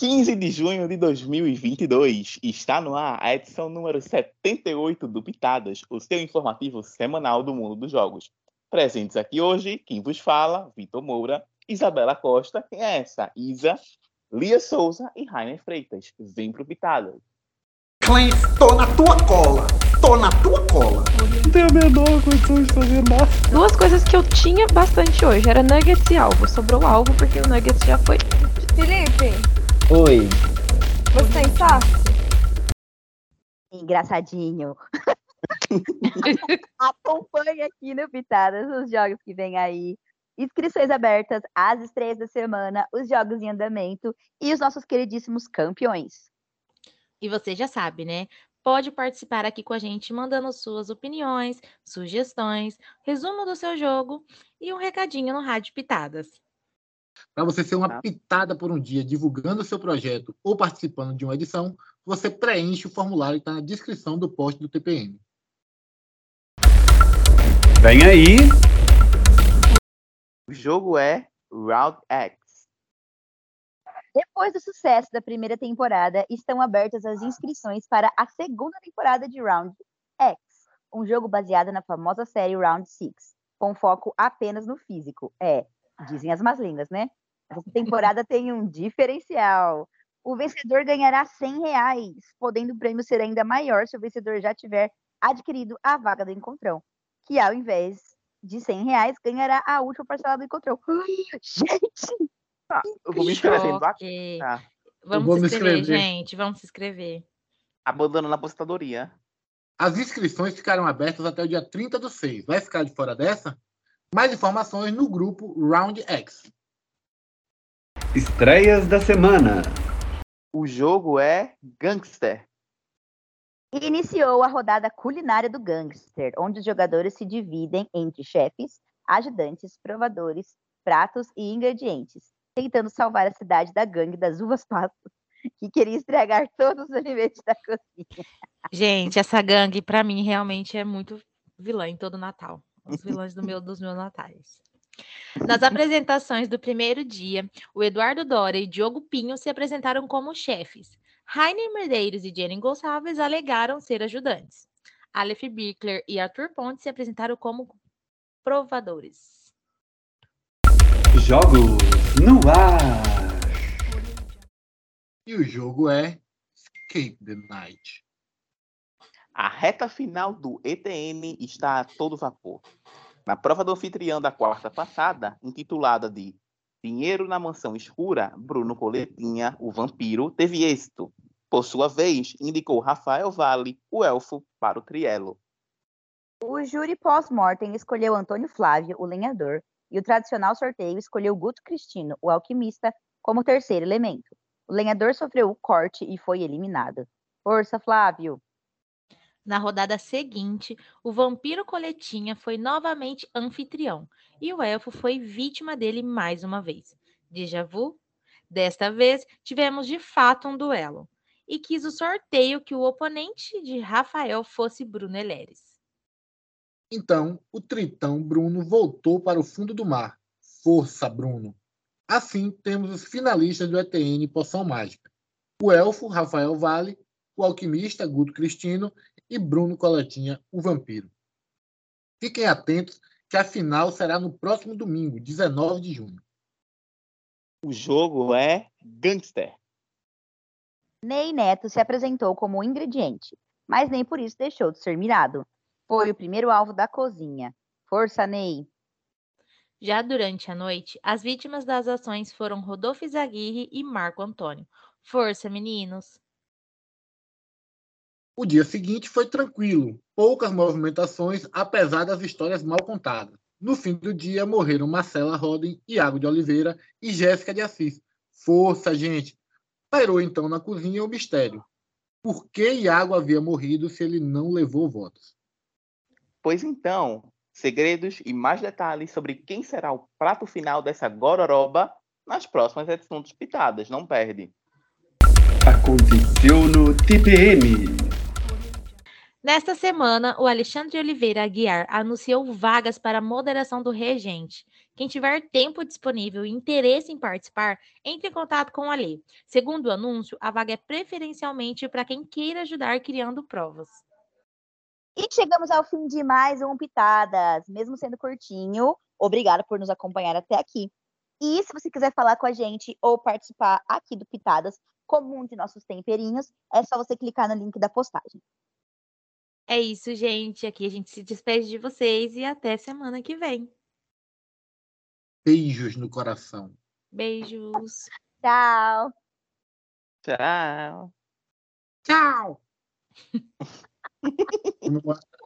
15 de junho de 2022. Está no ar a edição número 78 do Pitadas, o seu informativo semanal do mundo dos jogos. Presentes aqui hoje, quem vos fala, Vitor Moura, Isabela Costa, quem é essa? Isa, Lia Souza e Rainer Freitas. Vem pro Pitadas. Clint, tô na tua cola. Tô na tua cola. Não tenho a menor condição de fazer nada. Duas coisas que eu tinha bastante hoje era nuggets e alvo. Sobrou alvo porque o nuggets já foi. Felipe, Oi. você tem saco? Engraçadinho. Acompanhe aqui no Pitadas os jogos que vem aí. Inscrições abertas, as estreias da semana, os jogos em andamento e os nossos queridíssimos campeões. E você já sabe, né? Pode participar aqui com a gente mandando suas opiniões, sugestões, resumo do seu jogo e um recadinho no Rádio Pitadas. Para você ser uma Tá. pitada por um dia divulgando o seu projeto ou participando de uma edição, você preenche o formulário que está na descrição do post do TPM. Vem aí. O jogo é Round X. Depois do sucesso da primeira temporada, estão abertas as inscrições para a segunda temporada de Round X, um jogo baseado na famosa série Round Six, com foco apenas no físico. É, dizem as más línguas, né? Essa temporada tem um diferencial. O vencedor ganhará 100 reais, podendo o prêmio ser ainda maior se o vencedor já tiver adquirido a vaga do encontrão, que ao invés de 100 reais, ganhará a última parcela do encontrão. Gente! Eu vou me. Tá. Vamos vou se inscrever, inscrever. gente. Vamos se inscrever. Abandonando a aposentadoria. As inscrições ficaram abertas até o dia 30 do 6. Vai ficar de fora dessa? Mais informações no grupo Round X. Estreias da semana. O jogo é Gangster. Iniciou a rodada culinária do Gangster, onde os jogadores se dividem entre chefes, ajudantes, provadores, pratos e ingredientes, tentando salvar a cidade da gangue das uvas passas, que queria estragar todos os alimentos da cozinha. Gente, essa gangue, pra mim, realmente é muito vilã em todo Natal. Os vilões do meu, dos meus natais. Nas apresentações do primeiro dia, o Eduardo Dora e Diogo Pinho se apresentaram como chefes. Rainer Medeiros e Jenny Gonçalves alegaram ser ajudantes. Aleph Bickler e Arthur Ponte se apresentaram como provadores. Jogos no ar. E o jogo é Escape the Night. A reta final do ETN está a todo vapor. Na prova do anfitrião da quarta passada, intitulada de Dinheiro na Mansão Escura, Bruno Coletinha, o vampiro, teve êxito. Por sua vez, indicou Rafael Vale, o elfo, para o trielo. O júri pós-mortem escolheu Antônio Flávio, o lenhador, e o tradicional sorteio escolheu Guto Cristino, o alquimista, como terceiro elemento. O lenhador sofreu o corte e foi eliminado. Força, Flávio! Na rodada seguinte, o vampiro Coletinha foi novamente anfitrião e o elfo foi vítima dele mais uma vez. Déjà vu? Desta vez, tivemos de fato um duelo e quis o sorteio que o oponente de Rafael fosse Bruno Eleres. Então, o tritão Bruno voltou para o fundo do mar. Força, Bruno! Assim, temos os finalistas do ETN Poção Mágica. O elfo, Rafael Vale, o alquimista, Guto Cristino, e Bruno Coletinha, o vampiro. Fiquem atentos que a final será no próximo domingo, 19 de junho. O jogo é Gangster. Ney Neto se apresentou como ingrediente, mas nem por isso deixou de ser mirado. Foi o primeiro alvo da cozinha. Força, Ney! Já durante a noite, as vítimas das ações foram Rodolfo Zaguirre e Marco Antônio. Força, meninos! O dia seguinte foi tranquilo, poucas movimentações, apesar das histórias mal contadas. No fim do dia, morreram Marcela Roden, Iago de Oliveira e Jéssica de Assis. Força, gente! Pairou então na cozinha o mistério. Por que Iago havia morrido se ele não levou votos? Pois então, segredos e mais detalhes sobre quem será o prato final dessa gororoba nas próximas edições dos Pitadas. Não perde. Aconteceu no TPM. Nesta semana, o Alexandre Oliveira Aguiar anunciou vagas para a moderação do Regente. Quem tiver tempo disponível e interesse em participar, entre em contato com a Lê. Segundo o anúncio, a vaga é preferencialmente para quem queira ajudar criando provas. E chegamos ao fim de mais um Pitadas, mesmo sendo curtinho. Obrigada por nos acompanhar até aqui. E se você quiser falar com a gente ou participar aqui do Pitadas como um de nossos temperinhos, é só você clicar no link da postagem. É isso, gente. Aqui a gente se despede de vocês e até semana que vem. Beijos no coração. Beijos. Tchau! Tchau. Tchau!